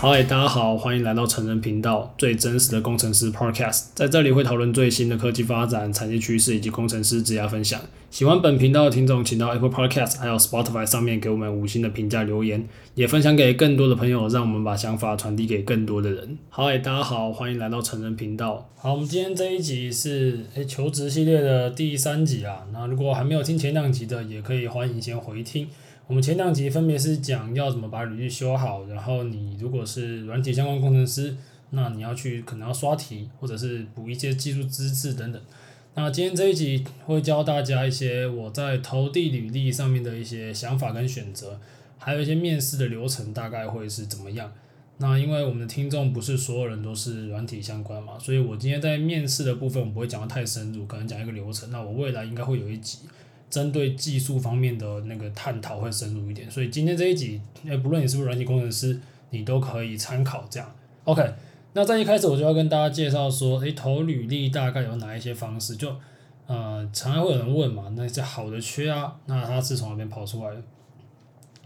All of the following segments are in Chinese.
好，大家好，欢迎来到成人频道最真实的工程师 Podcast，在这里会讨论最新的科技发展、产业趋势以及工程师职业分享。喜欢本频道的听众，请到 Apple Podcast 还有 Spotify 上面给我们五星的评价留言，也分享给更多的朋友，让我们把想法传递给更多的人。好，大家好，欢迎来到成人频道。好，我们今天这一集是诶求职系列的第三集啊。那如果还没有听前两集的，也可以欢迎先回听。我们前两集分别是讲要怎么把履历修好，然后你如果是软体相关工程师，那你要去可能要刷题，或者是补一些技术资质等等。那今天这一集会教大家一些我在投递履历上面的一些想法跟选择，还有一些面试的流程大概会是怎么样。那因为我们的听众不是所有人都是软体相关嘛，所以我今天在面试的部分我不会讲得太深入，可能讲一个流程。那我未来应该会有一集。针对技术方面的那个探讨会深入一点，所以今天这一集，呃，不论你是不是软体工程师，你都可以参考这样。OK，那在一开始我就要跟大家介绍说，诶，投履历大概有哪一些方式？就，呃，常常会有人问嘛，那些好的缺啊，那它是从哪边跑出来的？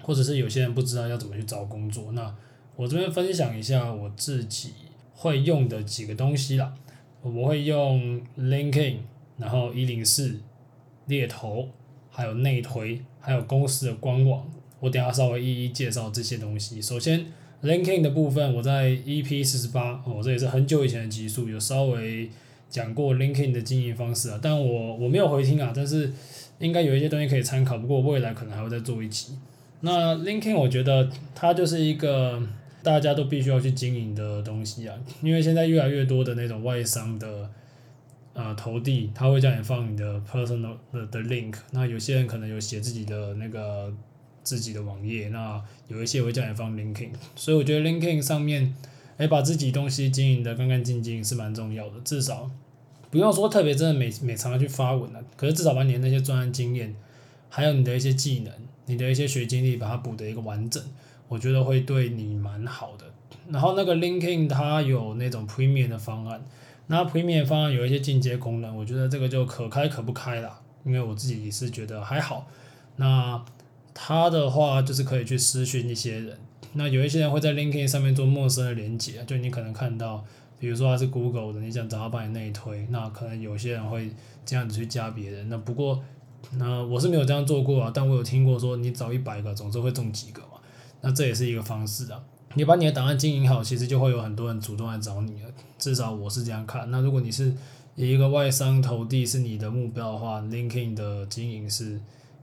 或者是有些人不知道要怎么去找工作，那我这边分享一下我自己会用的几个东西啦。我会用 LinkedIn，然后一零四。猎头，还有内推，还有公司的官网，我等下稍微一一介绍这些东西。首先，LinkedIn 的部分，我在 EP 四十八，哦，这也是很久以前的集数，有稍微讲过 LinkedIn 的经营方式啊，但我我没有回听啊，但是应该有一些东西可以参考，不过未来可能还会再做一期。那 LinkedIn 我觉得它就是一个大家都必须要去经营的东西啊，因为现在越来越多的那种外商的。啊，投递他会叫你放你的 personal 的 link，那有些人可能有写自己的那个自己的网页，那有一些会叫你放 LinkedIn，所以我觉得 LinkedIn 上面，哎，把自己东西经营的干干净净是蛮重要的，至少不用说特别真的每每常常去发文了，可是至少把你的那些专业经验，还有你的一些技能，你的一些学经历，把它补得一个完整，我觉得会对你蛮好的。然后那个 LinkedIn 它有那种 Premium 的方案。那 Premium 方案有一些进阶功能，我觉得这个就可开可不开啦，因为我自己是觉得还好。那它的话就是可以去私讯一些人，那有一些人会在 LinkedIn 上面做陌生的连接，就你可能看到，比如说他是 Google 的，你想找他帮你内推，那可能有些人会这样子去加别人。那不过，那我是没有这样做过啊，但我有听过说你找一百个，总是会中几个嘛，那这也是一个方式啊。你把你的档案经营好，其实就会有很多人主动来找你了。至少我是这样看。那如果你是一个外商投递是你的目标的话，LinkedIn 的经营是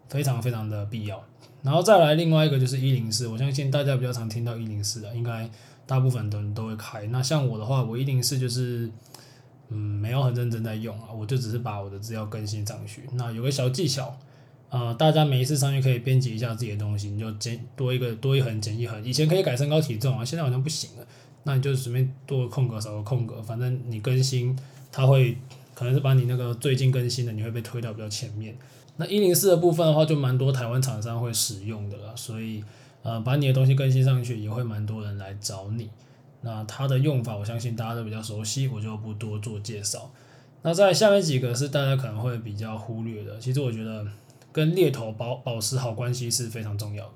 非常非常的必要。然后再来另外一个就是一零四，我相信大家比较常听到一零四的，应该大部分的人都会开。那像我的话，我一零四就是嗯没有很认真在用啊，我就只是把我的资料更新上去。那有个小技巧。呃，大家每一次上去可以编辑一下自己的东西，你就减多一个多一横减一横。以前可以改身高体重啊，现在好像不行了。那你就随便多个空格少个空格，反正你更新，它会可能是把你那个最近更新的，你会被推到比较前面。那一零四的部分的话，就蛮多台湾厂商会使用的了，所以呃，把你的东西更新上去，也会蛮多人来找你。那它的用法，我相信大家都比较熟悉，我就不多做介绍。那在下面几个是大家可能会比较忽略的，其实我觉得。跟猎头保保持好关系是非常重要的。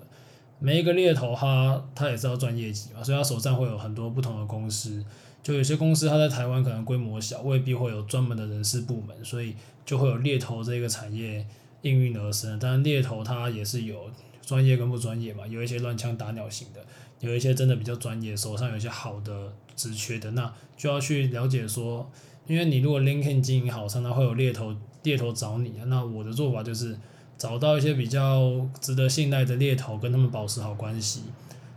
每一个猎头他他也是要赚业绩嘛，所以他手上会有很多不同的公司。就有些公司他在台湾可能规模小，未必会有专门的人事部门，所以就会有猎头这个产业应运而生。当然猎头他也是有专业跟不专业嘛，有一些乱枪打鸟型的，有一些真的比较专业，手上有一些好的职缺的，那就要去了解说，因为你如果 LinkedIn 经营好，常常会有猎头猎头找你。那我的做法就是。找到一些比较值得信赖的猎头，跟他们保持好关系。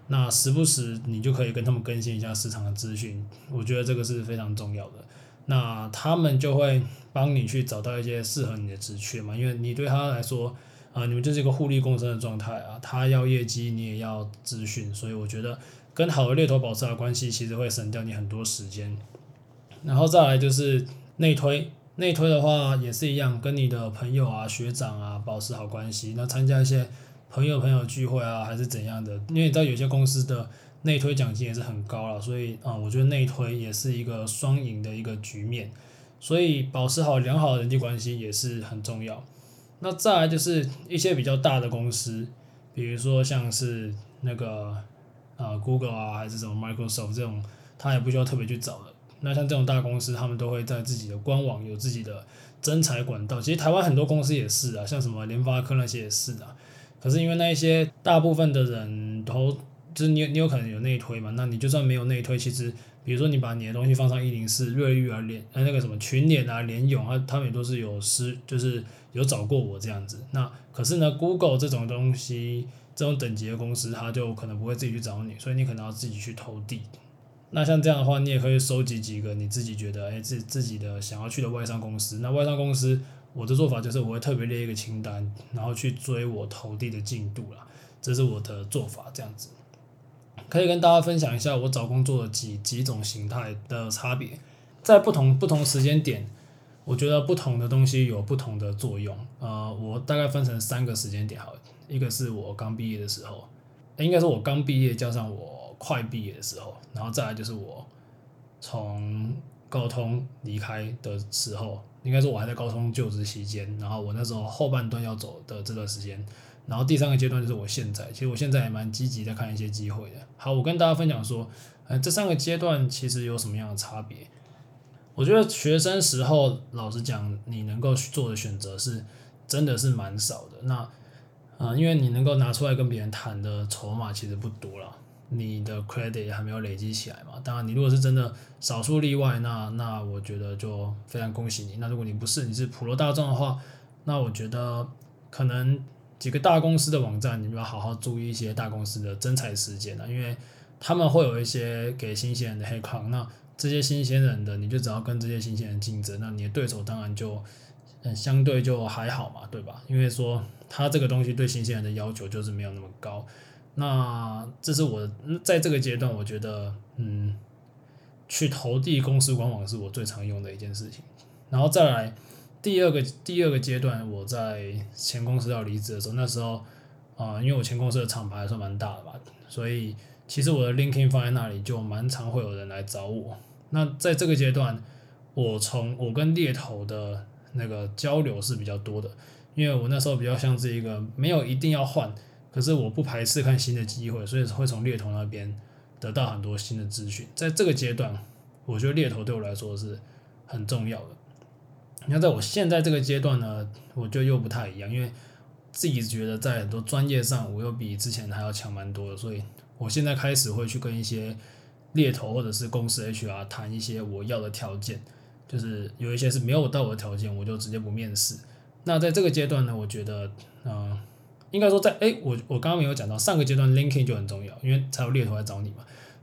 那时不时你就可以跟他们更新一下市场的资讯，我觉得这个是非常重要的。那他们就会帮你去找到一些适合你的职缺嘛，因为你对他来说，啊、你们就是一个互利共生的状态啊。他要业绩，你也要资讯，所以我觉得跟好的猎头保持好关系，其实会省掉你很多时间。然后再来就是内推。内推的话也是一样，跟你的朋友啊、学长啊保持好关系。那参加一些朋友朋友聚会啊，还是怎样的？因为你知道有些公司的内推奖金也是很高了，所以啊、我觉得内推也是一个双赢的一个局面。所以保持好良好的人际关系也是很重要。那再来就是一些比较大的公司，比如说像是那个啊、呃、Google 啊还是什么 Microsoft 这种，他也不需要特别去找。那像这种大公司，他们都会在自己的官网有自己的征才管道。其实台湾很多公司也是啊，像什么联发科那些也是啊。可是因为那一些大部分的人都就是你你有可能有内推嘛，那你就算没有内推，其实比如说你把你的东西放上一零四、瑞玉啊、联呃那个什么群联啊、联咏啊，他们也都是有师就是有找过我这样子。那可是呢，Google 这种东西这种等级的公司，他就可能不会自己去找你，所以你可能要自己去投递。那像这样的话，你也可以收集几个你自己觉得诶自自己的想要去的外商公司。那外商公司，我的做法就是我会特别列一个清单，然后去追我投递的进度啦。这是我的做法，这样子可以跟大家分享一下我找工作的几几种形态的差别，在不同不同时间点，我觉得不同的东西有不同的作用。呃，我大概分成三个时间点好，一个是我刚毕业的时候，应该是我刚毕业加上我。快毕业的时候，然后再来就是我从高通离开的时候，应该说我还在高通就职期间，然后我那时候后半段要走的这段时间，然后第三个阶段就是我现在，其实我现在也蛮积极在看一些机会的。好，我跟大家分享说，呃，这三个阶段其实有什么样的差别？我觉得学生时候，老实讲，你能够做的选择是真的是蛮少的。那啊、因为你能够拿出来跟别人谈的筹码其实不多了。你的 credit 还没有累积起来嘛？当然，你如果是真的少数例外，那那我觉得就非常恭喜你。那如果你不是，你是普罗大众的话，那我觉得可能几个大公司的网站，你们要好好注意一些大公司的征才时间啊，因为他们会有一些给新鲜人的黑框。那这些新鲜人的，你就只要跟这些新鲜人竞争，那你的对手当然就嗯相对就还好嘛，对吧？因为说他这个东西对新鲜人的要求就是没有那么高。那这是我在这个阶段，我觉得，嗯，去投递公司官网是我最常用的一件事情。然后再来第二个第二个阶段，我在前公司要离职的时候，那时候啊、因为我前公司的厂牌还算蛮大的吧，所以其实我的 LinkedIn 放在那里，就蛮常会有人来找我。那在这个阶段，我从我跟猎头的那个交流是比较多的，因为我那时候比较像是一个没有一定要换。可是我不排斥看新的机会，所以会从猎头那边得到很多新的资讯。在这个阶段，我觉得猎头对我来说是很重要的。那在我现在这个阶段呢，我觉得又不太一样，因为自己觉得在很多专业上，我又比之前还要强蛮多的，所以我现在开始会去跟一些猎头或者是公司 HR 谈一些我要的条件，就是有一些是没有到我的条件，我就直接不面试。那在这个阶段呢，我觉得，嗯、应该说在，在诶，我我刚刚没有讲到上个阶段 linking 就很重要，因为才有猎头来找你嘛。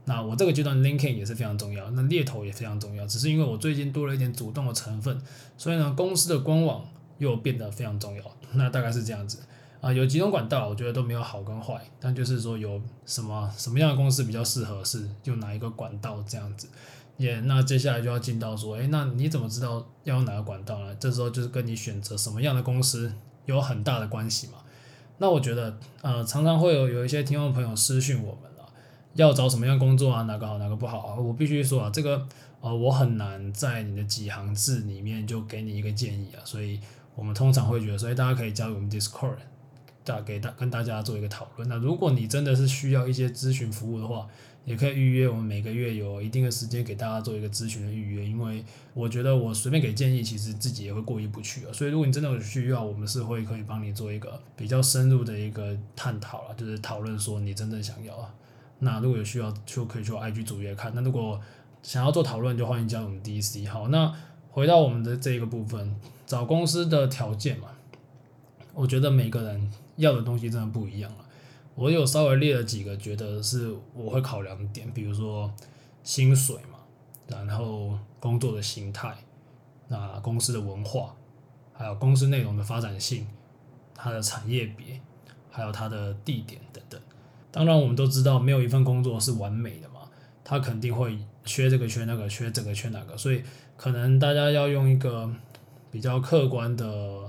那我这个阶段 linking 也是非常重要，那猎头也非常重要。只是因为我最近多了一点主动的成分，所以呢，公司的官网又变得非常重要。那大概是这样子啊，有几种管道，我觉得都没有好跟坏，但就是说有什么什么样的公司比较适合是用哪一个管道这样子。也、那接下来就要进到说，诶，那你怎么知道要用哪个管道呢？这时候就是跟你选择什么样的公司有很大的关系嘛。那我觉得，呃，常常会有有一些听众朋友私讯我们了，要找什么样工作啊？哪个好，哪个不好啊？我必须说啊，这个，呃，我很难在你的几行字里面就给你一个建议啊。所以我们通常会觉得，所以大家可以加入我们 Discord，大给大跟大家做一个讨论。那如果你真的是需要一些咨询服务的话，也可以预约，我们每个月有一定的时间给大家做一个咨询的预约，因为我觉得我随便给建议，其实自己也会过意不去啊。所以如果你真的有需要，我们是会可以帮你做一个比较深入的一个探讨了，就是讨论说你真正想要啊。那如果有需要，就可以去 IG 主页看。那如果想要做讨论，就欢迎加入我们 DC。好，那回到我们的这一个部分，找公司的条件嘛，我觉得每个人要的东西真的不一样了。我有稍微列了几个，觉得是我会考量点，比如说薪水嘛，然后工作的形态，那公司的文化，还有公司内容的发展性，它的产业别，还有它的地点等等。当然，我们都知道没有一份工作是完美的嘛，它肯定会缺这个缺那个，缺这个缺那个，所以可能大家要用一个比较客观的。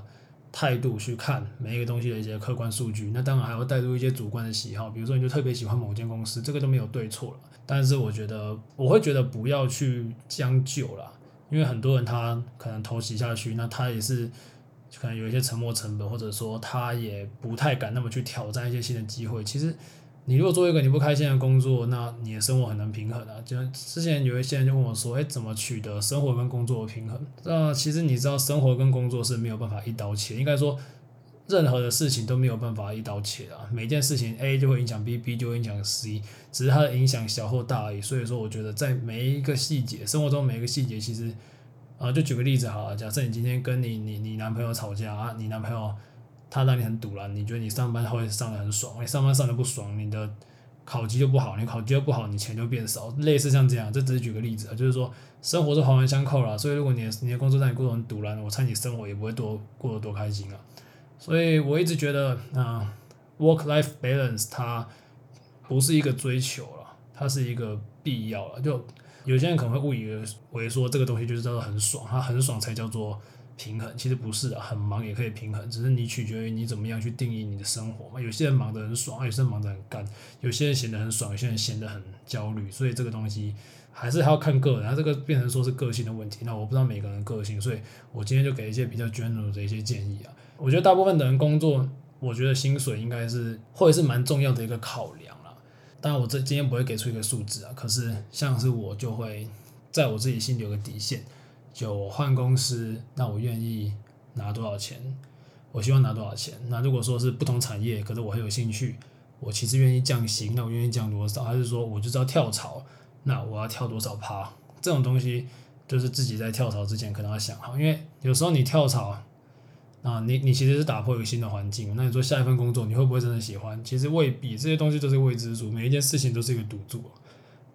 态度去看每一个东西的一些客观数据，那当然还会带入一些主观的喜好，比如说你就特别喜欢某间公司，这个都没有对错了。但是我觉得我会觉得不要去将就了，因为很多人他可能投袭下去，那他也是可能有一些沉没成本，或者说他也不太敢那么去挑战一些新的机会。其实你如果做一个你不开心的工作，那你的生活很难平衡啊。就之前有一些人就问我说：“哎，怎么取得生活跟工作的平衡？”那其实你知道，生活跟工作是没有办法一刀切。应该说，任何的事情都没有办法一刀切啊。每件事情 A 就会影响 B，B 就会影响 C，只是它的影响小或大而已。所以说，我觉得在每一个细节，生活中每一个细节，其实啊，就举个例子好了。假设你今天跟你你你男朋友吵架啊，你男朋友。他让你很堵了，你觉得你上班会上得很爽，你上班上得不爽，你的考绩就不好，你考绩又不好，你钱就变少，类似像这样，这只是举个例子啊，就是说生活是环环相扣了，所以如果你的你的工作让你过得很堵了，我猜你生活也不会多过得多开心啊。所以我一直觉得啊，work-life balance 它不是一个追求了，它是一个必要了。就有些人可能会误以为说这个东西就是叫做很爽，它很爽才叫做。平衡其实不是的，很忙也可以平衡，只是你取决于你怎么样去定义你的生活嘛。有些人忙得很爽，有些人忙得很干，有些人闲得很爽，有些人闲得很焦虑。所以这个东西还是还要看个人，它这个变成说是个性的问题。那我不知道每个人个性，所以我今天就给一些比较 general 的一些建议啊。我觉得大部分的人工作，我觉得薪水应该是或者是蛮重要的一个考量啦。当然我这今天不会给出一个数字啊，可是像是我就会在我自己心里有个底线。就换公司，那我愿意拿多少钱？我希望拿多少钱？那如果说是不同产业，可是我很有兴趣，我其实愿意降薪，那我愿意降多少？还是说我就知道跳槽，那我要跳多少趴？这种东西就是自己在跳槽之前可能要想好，因为有时候你跳槽，啊，你你其实是打破一个新的环境，那你说下一份工作你会不会真的喜欢？其实未必，这些东西都是未知数，每一件事情都是一个赌注。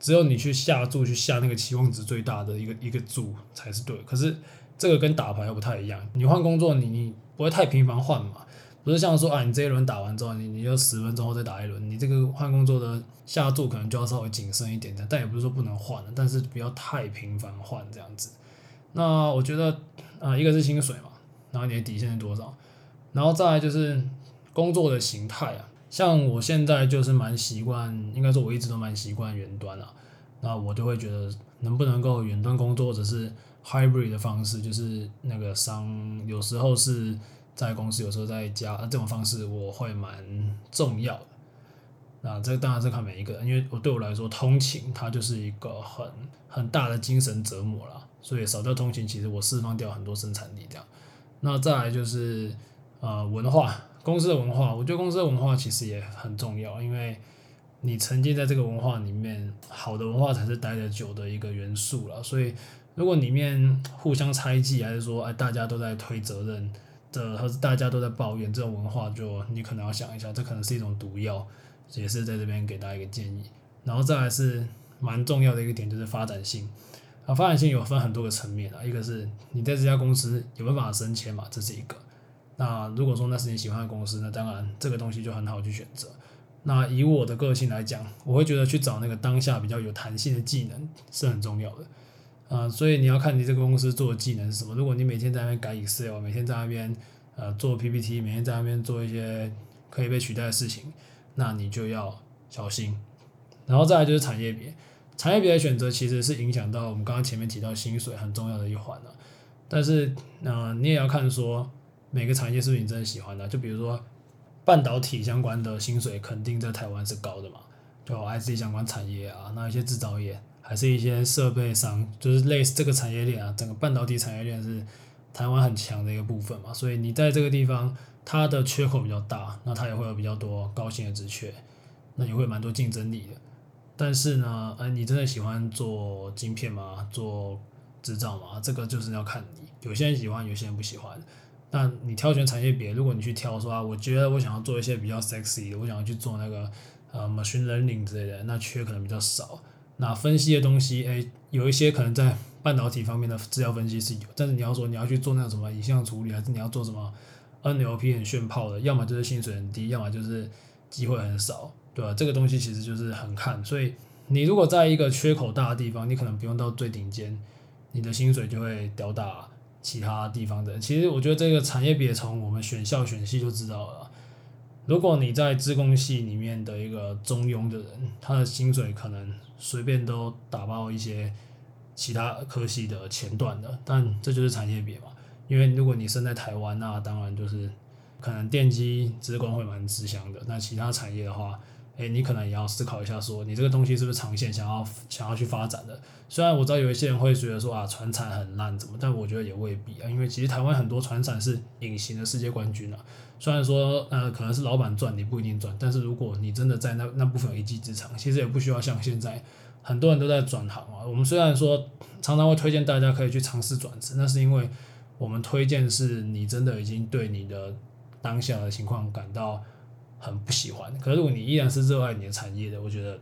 只有你去下注，去下那个期望值最大的一个一个注才是对。可是这个跟打牌又不太一样。你换工作，你你不会太频繁换嘛？不是像说啊，你这一轮打完之后，你你就十分钟后再打一轮。你这个换工作的下注可能就要稍微谨慎一点点，但也不是说不能换，但是不要太频繁换这样子。那我觉得啊、一个是薪水嘛，然后你的底线是多少，然后再来就是工作的形态啊。像我现在就是蛮习惯，应该说我一直都蛮习惯远端了，那我就会觉得能不能够远端工作，或者是 hybrid 的方式，就是那个商有时候是在公司，有时候在家，这种方式我会蛮重要的。那这当然是看每一个人，因为我对我来说，通勤它就是一个很很大的精神折磨了，所以少掉通勤，其实我释放掉很多生产力这样。那再来就是呃文化。公司的文化，我觉得公司的文化其实也很重要，因为你沉浸在这个文化里面，好的文化才是待得久的一个元素了。所以，如果里面互相猜忌，还是说哎大家都在推责任的，或者大家都在抱怨，这种文化就你可能要想一下，这可能是一种毒药，也是在这边给大家一个建议。然后再来是蛮重要的一个点，就是发展性啊，发展性有分很多个层面啊，一个是你在这家公司有没有办法升迁嘛，这是一个。那如果说那是你喜欢的公司，那当然这个东西就很好去选择。那以我的个性来讲，我会觉得去找那个当下比较有弹性的技能是很重要的。啊、呃，所以你要看你这个公司做的技能是什么。如果你每天在那边改 Excel，每天在那边呃做 PPT，每天在那边做一些可以被取代的事情，那你就要小心。然后再来就是产业别，产业别的选择其实是影响到我们刚刚前面提到薪水很重要的一环了。但是呃，你也要看说。每个产业是不是你真的喜欢的？就比如说半导体相关的薪水，肯定在台湾是高的嘛。就 IC 相关产业啊，那一些制造业，还是一些设备商，就是类似这个产业链啊。整个半导体产业链是台湾很强的一个部分嘛。所以你在这个地方，它的缺口比较大，那它也会有比较多高薪的职缺，那也会蛮多竞争力的。但是呢，呃，你真的喜欢做晶片吗？做制造吗？这个就是要看你。有些人喜欢，有些人不喜欢。那你挑选产业别，如果你去挑说啊，我觉得我想要做一些比较 sexy 的，我想要去做那个呃 machine learning 之类的，那缺可能比较少。那分析的东西，诶，有一些可能在半导体方面的资料分析是有，但是你要说你要去做那什么影像处理，还是你要做什么 NLP 很炫炮的，要么就是薪水很低，要么就是机会很少，对吧？这个东西其实就是很看，所以你如果在一个缺口大的地方，你可能不用到最顶尖，你的薪水就会掉大。其他地方的，其实我觉得这个产业别从我们选校选系就知道了。如果你在自工系里面的一个中庸的人，他的薪水可能随便都打爆一些其他科系的前段的，但这就是产业别嘛。因为如果你生在台湾，那当然就是可能电机资工会蛮吃香的。那其他产业的话，你可能也要思考一下说，你这个东西是不是长线想要想要去发展的。虽然我知道有一些人会觉得说啊，船产很烂怎么，但我觉得也未必啊，因为其实台湾很多船产是隐形的世界冠军啊。虽然说呃可能是老板赚，你不一定赚，但是如果你真的在那那部分有一技之长，其实也不需要像现在很多人都在转行啊。我们虽然说常常会推荐大家可以去尝试转职，那是因为我们推荐是你真的已经对你的当下的情况感到。很不喜欢，可是如果你依然是热爱你的产业的，我觉得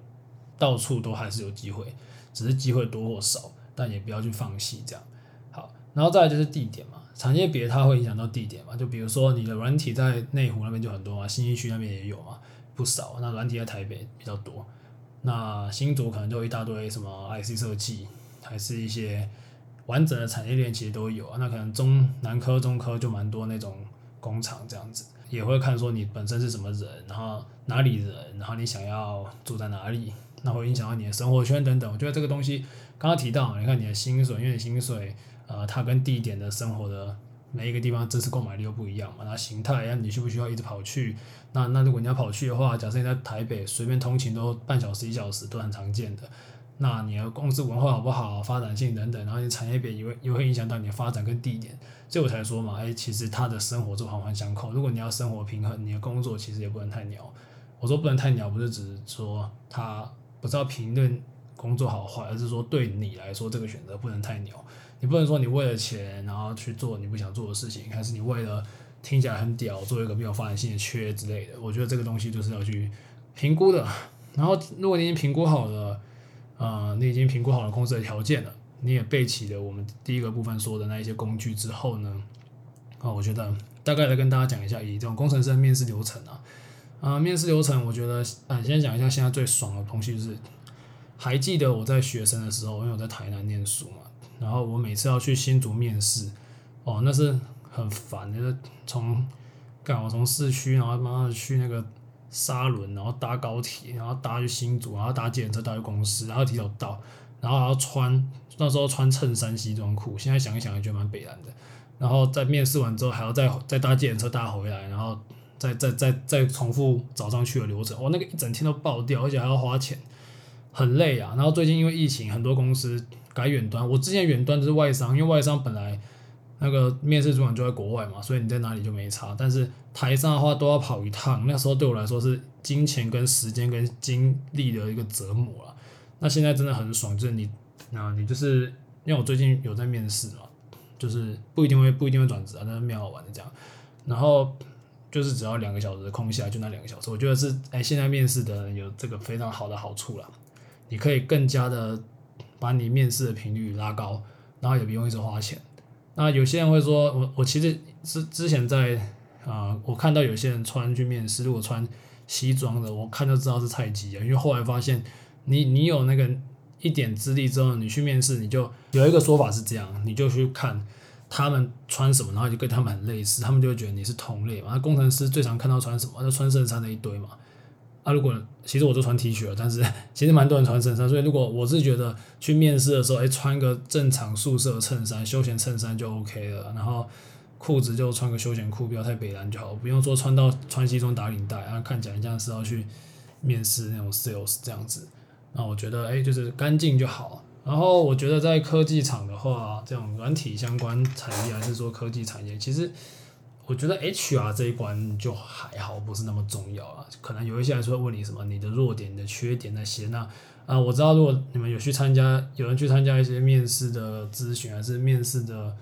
到处都还是有机会，只是机会多或少，但也不要去放弃这样。好，然后再来就是地点嘛，产业别它会影响到地点嘛，就比如说你的软体在内湖那边就很多嘛，新一区那边也有嘛，不少。那软体在台北比较多，那新竹可能就一大堆什么 IC 设计，还是一些完整的产业链其实都有啊。那可能中南科、中科就蛮多那种工厂这样子。也会看说你本身是什么人，然后哪里人，然后你想要住在哪里，那会影响到你的生活圈等等。我觉得这个东西刚刚提到，你看你的薪水，因为你薪水，呃，它跟地点的生活的每一个地方真实购买力又不一样嘛。那形态，那你需不需要一直跑去？那那如果你要跑去的话，假设你在台北随便通勤都半小时一小时都很常见的。那你的公司文化好不好，发展性等等，然后你产业别也会也会影响到你的发展跟地点，所以我才说嘛，哎，其实他的生活就环环相扣。如果你要生活平衡，你的工作其实也不能太鸟。我说不能太鸟，不是只是说他不知道评论工作好坏，而是说对你来说这个选择不能太鸟。你不能说你为了钱然后去做你不想做的事情，还是你为了听起来很屌做一个没有发展性的缺之类的。我觉得这个东西就是要去评估的。然后如果你已经评估好了。呃，你已经评估好了公司的条件了，你也备齐了我们第一个部分说的那一些工具之后呢，啊，我觉得大概来跟大家讲一下，以这种工程师的面试流程啊，啊，面试流程，我觉得啊，先讲一下现在最爽的东西就是，还记得我在学生的时候，因为我在台南念书嘛，然后我每次要去新竹面试，哦，那是很烦，就是从，干我从市区，然后慢慢去那个。沙轮，然后搭高铁，然后搭去新竹，然后搭计程车搭去公司，然后提早到，然后还要穿那时候穿衬衫西装裤，现在想一想也觉得蛮北然的。然后在面试完之后还要再再搭计程车搭回来，然后再再再再重复早上去的流程，哇，那个一整天都爆掉，而且还要花钱，很累啊。然后最近因为疫情，很多公司改远端，我之前远端就是外商，因为外商本来。那个面试主管就在国外嘛，所以你在哪里就没差。但是台上的话都要跑一趟，那时候对我来说是金钱跟时间跟精力的一个折磨了。那现在真的很爽，就是你，那你就是因为我最近有在面试嘛，就是不一定会不一定会转职啊，但是蛮好玩的这样。然后就是只要两个小时空下来，就那两个小时，我觉得是哎，现在面试的有这个非常好的好处了，你可以更加的把你面试的频率拉高，然后也不用一直花钱。那有些人会说，我我其实之之前在啊、我看到有些人穿去面试，如果穿西装的，我看就知道是菜鸡啊。因为后来发现你，你有那个一点资历之后，你去面试，你就有一个说法是这样，你就去看他们穿什么，然后就跟他们很类似，他们就会觉得你是同类嘛。那工程师最常看到穿什么，就穿衬衫的一堆嘛。啊，如果其实我都穿 T 恤了，但是 其实蛮多人穿衬衫，所以如果我是觉得去面试的时候，哎，穿个正常素色衬衫、休闲衬衫就 OK 了，然后裤子就穿个休闲裤，不要太北蓝就好，不用说穿到穿西装打领带，然后看起来像是要去面试那种 sales 这样子。那我觉得，哎，就是干净就好。然后我觉得在科技厂的话，这种软体相关产业还是说科技产业，其实。我觉得 HR 这一关就还好，不是那么重要啊。可能有一些人说问你什么，你的弱点、你的缺点那些。那啊、我知道，如果你们有去参加，有人去参加一些面试的咨询，还是面试的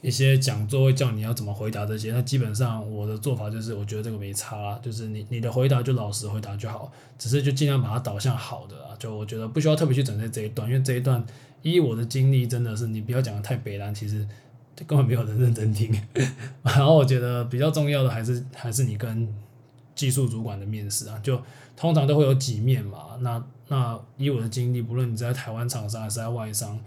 一些讲座，会叫你要怎么回答这些。那基本上我的做法就是，我觉得这个没差啦，就是你你的回答就老实回答就好，只是就尽量把它导向好的啊。就我觉得不需要特别去整在这一段，因为这一段依我的经历，真的是你不要讲的太北烂，其实。根本没有人认真听，然后我觉得比较重要的还是还是你跟技术主管的面试啊，就通常都会有几面嘛。那那以我的经历，不论你在台湾厂商还是在外商，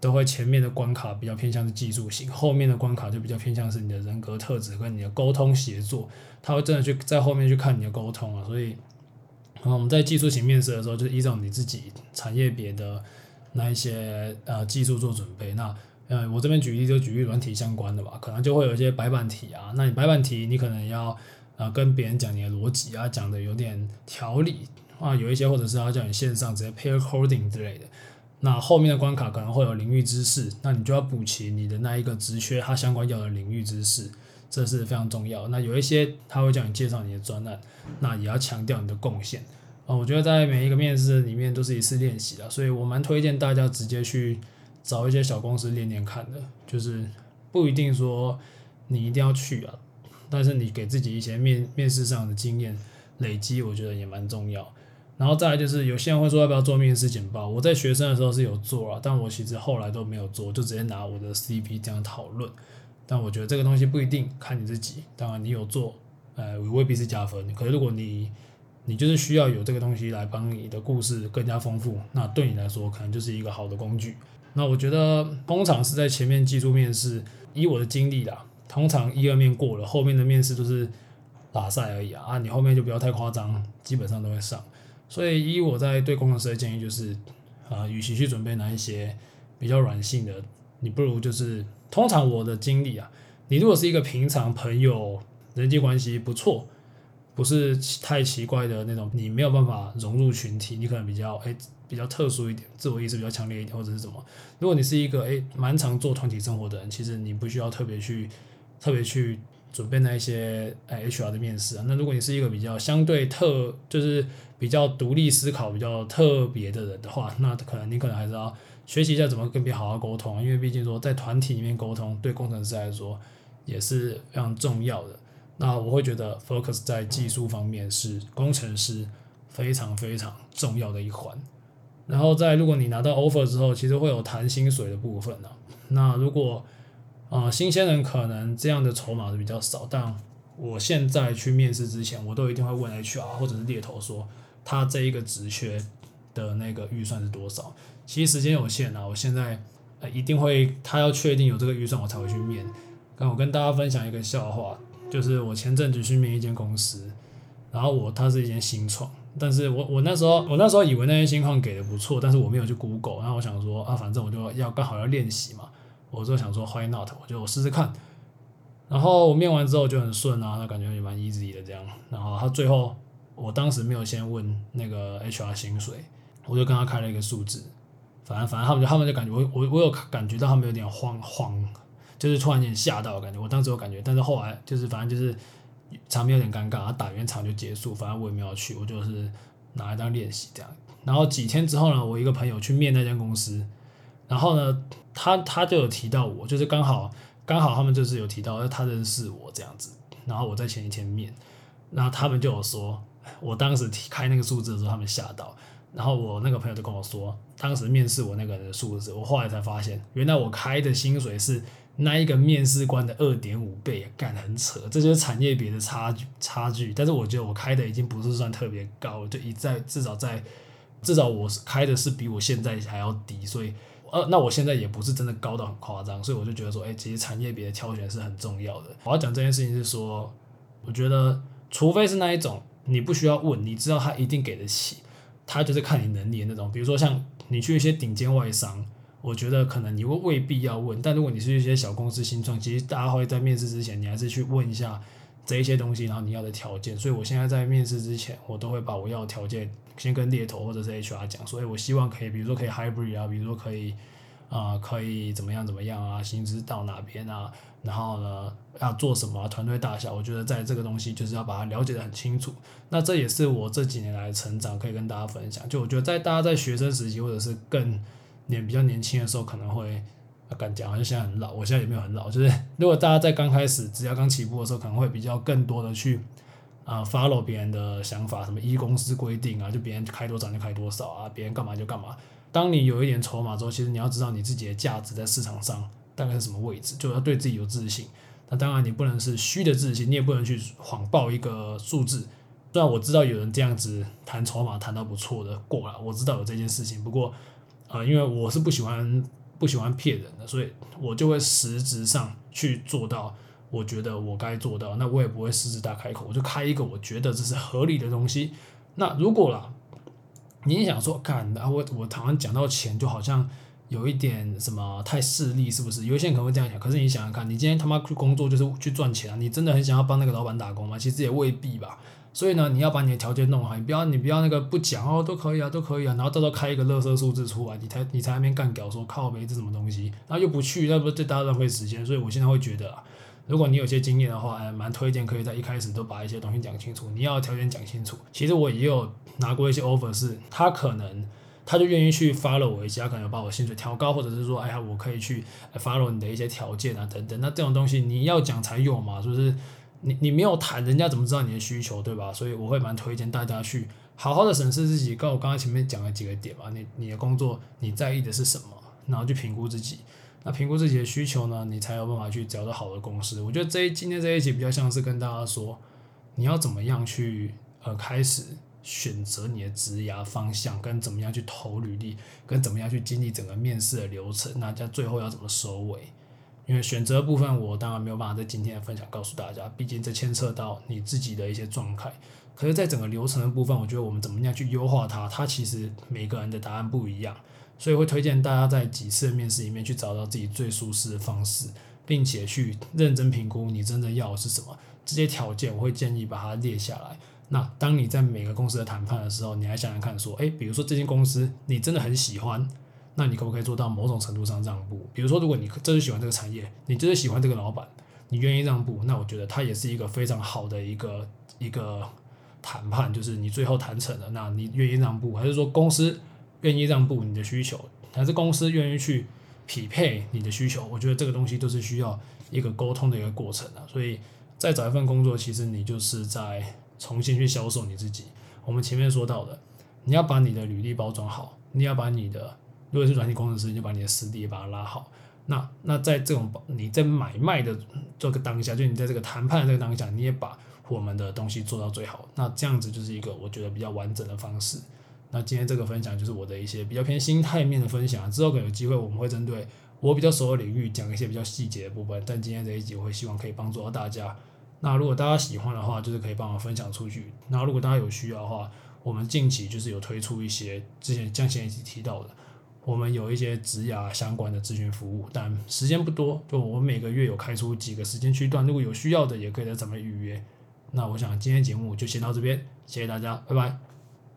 都会前面的关卡比较偏向是技术型，后面的关卡就比较偏向是你的人格特质跟你的沟通协作，他会真的去在后面去看你的沟通啊。所以，我们在技术型面试的时候，就依照你自己产业别的那一些呃技术做准备。那嗯，我这边举例就举例软体相关的吧，可能就会有一些白板题啊。那你白板题，你可能要啊，跟别人讲你的逻辑啊，讲的有点条理啊，有一些或者是要叫你线上直接 pair coding 之类的。那后面的关卡可能会有领域知识，那你就要补齐你的那一个职缺它相关要的领域知识，这是非常重要。那有一些他会叫你介绍你的专案，那也要强调你的贡献。啊，我觉得在每一个面试里面都是一次练习的，所以我蛮推荐大家直接去找一些小公司练练看的，就是不一定说你一定要去啊，但是你给自己一些面面试上的经验累积，我觉得也蛮重要。然后再来就是有些人会说要不要做面试简报，我在学生的时候是有做啊，但我其实后来都没有做，就直接拿我的 CV 这样讨论。但我觉得这个东西不一定看你自己，当然你有做，呃，未必是加分。可是如果你你就是需要有这个东西来帮你的故事更加丰富，那对你来说可能就是一个好的工具。那我觉得通常是在前面技术面试，以我的经历啦，通常一二面过了，后面的面试都是打赛而已啊，啊，你后面就不要太夸张，基本上都会上。所以以我在对工程师的建议就是，啊，与其去准备那一些比较软性的，你不如就是通常我的经历啊，你如果是一个平常朋友人际关系不错。不是太奇怪的那种，你没有办法融入群体，你可能比较诶比较特殊一点，自我意识比较强烈一点，或者是什么。如果你是一个诶蛮常做团体生活的人，其实你不需要特别去特别去准备那一些诶 HR 的面试啊。那如果你是一个比较相对特，就是比较独立思考、比较特别的人的话，那可能你可能还是要学习一下怎么跟别人好好沟通，因为毕竟说在团体里面沟通，对工程师来说也是非常重要的。那我会觉得 focus 在技术方面是工程师非常非常重要的一环。然后在如果你拿到 offer 之后，其实会有谈薪水的部分呢。那如果啊、呃、新鲜人可能这样的筹码是比较少，但我现在去面试之前，我都一定会问 HR 或者是猎头说他这一个职缺的那个预算是多少。其实时间有限啊，我现在呃一定会他要确定有这个预算，我才会去面。那我跟大家分享一个笑话。就是我前阵子去面一间公司，然后我它是一间新创，但是我我那时候我那时候以为那些新创给的不错，但是我没有去 Google，然后我想说啊，反正我就要刚好要练习嘛，我就想说 Why not？我就我试试看，然后我面完之后就很顺啊，那感觉也蛮 easy 的这样，然后他最后我当时没有先问那个 HR 薪水，我就跟他开了一个数字，反正反正他们就他们就感觉我我我有感觉到他们有点慌慌。就是突然间吓到感觉，我当时有感觉，但是后来就是反正就是场面有点尴尬，然后打完场就结束，反正我也没有去，我就是拿来当练习这样。然后几天之后呢，我一个朋友去面那间公司，然后呢，他他就有提到我，就是刚好刚好他们就是有提到他认识我这样子，然后我在前一天面，然后他们就有说，我当时提开那个数字的时候，他们吓到，然后我那个朋友就跟我说，当时面试我那个人的数字，我后来才发现，原来我开的薪水是。那一个面试官的二点五倍，干得很扯，这就是产业别的差距差距。但是我觉得我开的已经不是算特别高，就一在至少在至少我开的是比我现在还要低，所以呃，那我现在也不是真的高到很夸张，所以我就觉得说，哎，其实产业别的挑选是很重要的。我要讲这件事情是说，我觉得除非是那一种你不需要问，你知道他一定给得起，他就是看你能力的那种，比如说像你去一些顶尖外商。我觉得可能你会未必要问，但如果你是一些小公司新创，其实大家会在面试之前，你还是去问一下这一些东西，然后你要的条件。所以我现在在面试之前，我都会把我要的条件先跟猎头或者是 HR 讲，所以我希望可以，比如说可以 hybrid 啊，比如说可以啊、呃，可以怎么样怎么样啊，薪资到哪边啊，然后呢要做什么、啊，团队大小，我觉得在这个东西就是要把它了解得很清楚。那这也是我这几年来成长，可以跟大家分享。就我觉得在大家在学生时期或者是更年比较年轻的时候可能会敢讲，好像现在很老。我现在也没有很老，就是如果大家在刚开始，只要刚起步的时候，可能会比较更多的去啊 follow 别人的想法，什么一公司规定啊，就别人开多少就开多少啊，别人干嘛就干嘛。当你有一点筹码之后，其实你要知道你自己的价值在市场上大概是什么位置，就要对自己有自信。那当然你不能是虚的自信，你也不能去谎报一个数字。虽然我知道有人这样子谈筹码谈到不错的过了，我知道有这件事情，不过。啊、因为我是不喜欢不喜欢骗人的，所以我就会实质上去做到，我觉得我该做到，那我也不会狮子大开口，我就开一个我觉得这是合理的东西。那如果啦，你想说干，啊，我我台湾讲到钱，就好像有一点什么太势利，是不是？有些人可能会这样想。可是你想想看，你今天他妈去工作就是去赚钱啊，你真的很想要帮那个老板打工吗？其实也未必吧。所以呢，你要把你的条件弄好，你不要你不要那个不讲哦，都可以啊，都可以啊，然后到时候开一个垃圾数字出来，你才你才那边干屌说靠北这什么东西，然后又不去，那不是对大家浪费时间。所以我现在会觉得啊，如果你有些经验的话，蛮推荐可以在一开始都把一些东西讲清楚，你要条件讲清楚。其实我也有拿过一些 offer，是他可能。他就愿意去 follow 我一下，可能把我薪水调高，或者是说，哎呀，我可以去 follow 你的一些条件啊，等等。那这种东西你要讲才有嘛，就是你你没有谈，人家怎么知道你的需求，对吧？所以我会蛮推荐大家去好好的审视自己，跟我刚刚前面讲的几个点嘛。你你的工作你在意的是什么，然后去评估自己。那评估自己的需求呢，你才有办法去找到好的公司。我觉得这一今天这一集比较像是跟大家说，你要怎么样去呃开始。选择你的职涯方向，跟怎么样去投履历，跟怎么样去经历整个面试的流程，那在最后要怎么收尾？因为选择部分，我当然没有办法在今天的分享告诉大家，毕竟这牵涉到你自己的一些状态。可是，在整个流程的部分，我觉得我们怎么样去优化它，它其实每个人的答案不一样，所以会推荐大家在几次面试里面去找到自己最舒适的方式，并且去认真评估你真正要的是什么。这些条件，我会建议把它列下来。那当你在每个公司的谈判的时候，你还想想看，说，诶，比如说这间公司你真的很喜欢，那你可不可以做到某种程度上让步？比如说，如果你真的喜欢这个产业，你真的喜欢这个老板，你愿意让步，那我觉得他也是一个非常好的一个一个谈判，就是你最后谈成了，那你愿意让步，还是说公司愿意让步你的需求，还是公司愿意去匹配你的需求？我觉得这个东西都是需要一个沟通的一个过程啊。所以再找一份工作，其实你就是在。重新去销售你自己。我们前面说到的，你要把你的履历包装好，你要把你的，如果是软件工程师，你就把你的实力也把它拉好。那那在这种你在买卖的这个当下，就你在这个谈判的这个当下，你也把我们的东西做到最好。那这样子就是一个我觉得比较完整的方式。那今天这个分享就是我的一些比较偏心态面的分享。之后可能有机会我们会针对我比较熟的领域讲一些比较细节的部分。但今天这一集我会希望可以帮助到大家。那如果大家喜欢的话，就是可以帮我分享出去。那如果大家有需要的话，我们近期就是有推出一些之前像前一起提到的，我们有一些职涯相关的咨询服务，但时间不多，就我们每个月有开出几个时间区段，如果有需要的也可以在咱们预约。那我想今天节目就先到这边，谢谢大家，拜拜。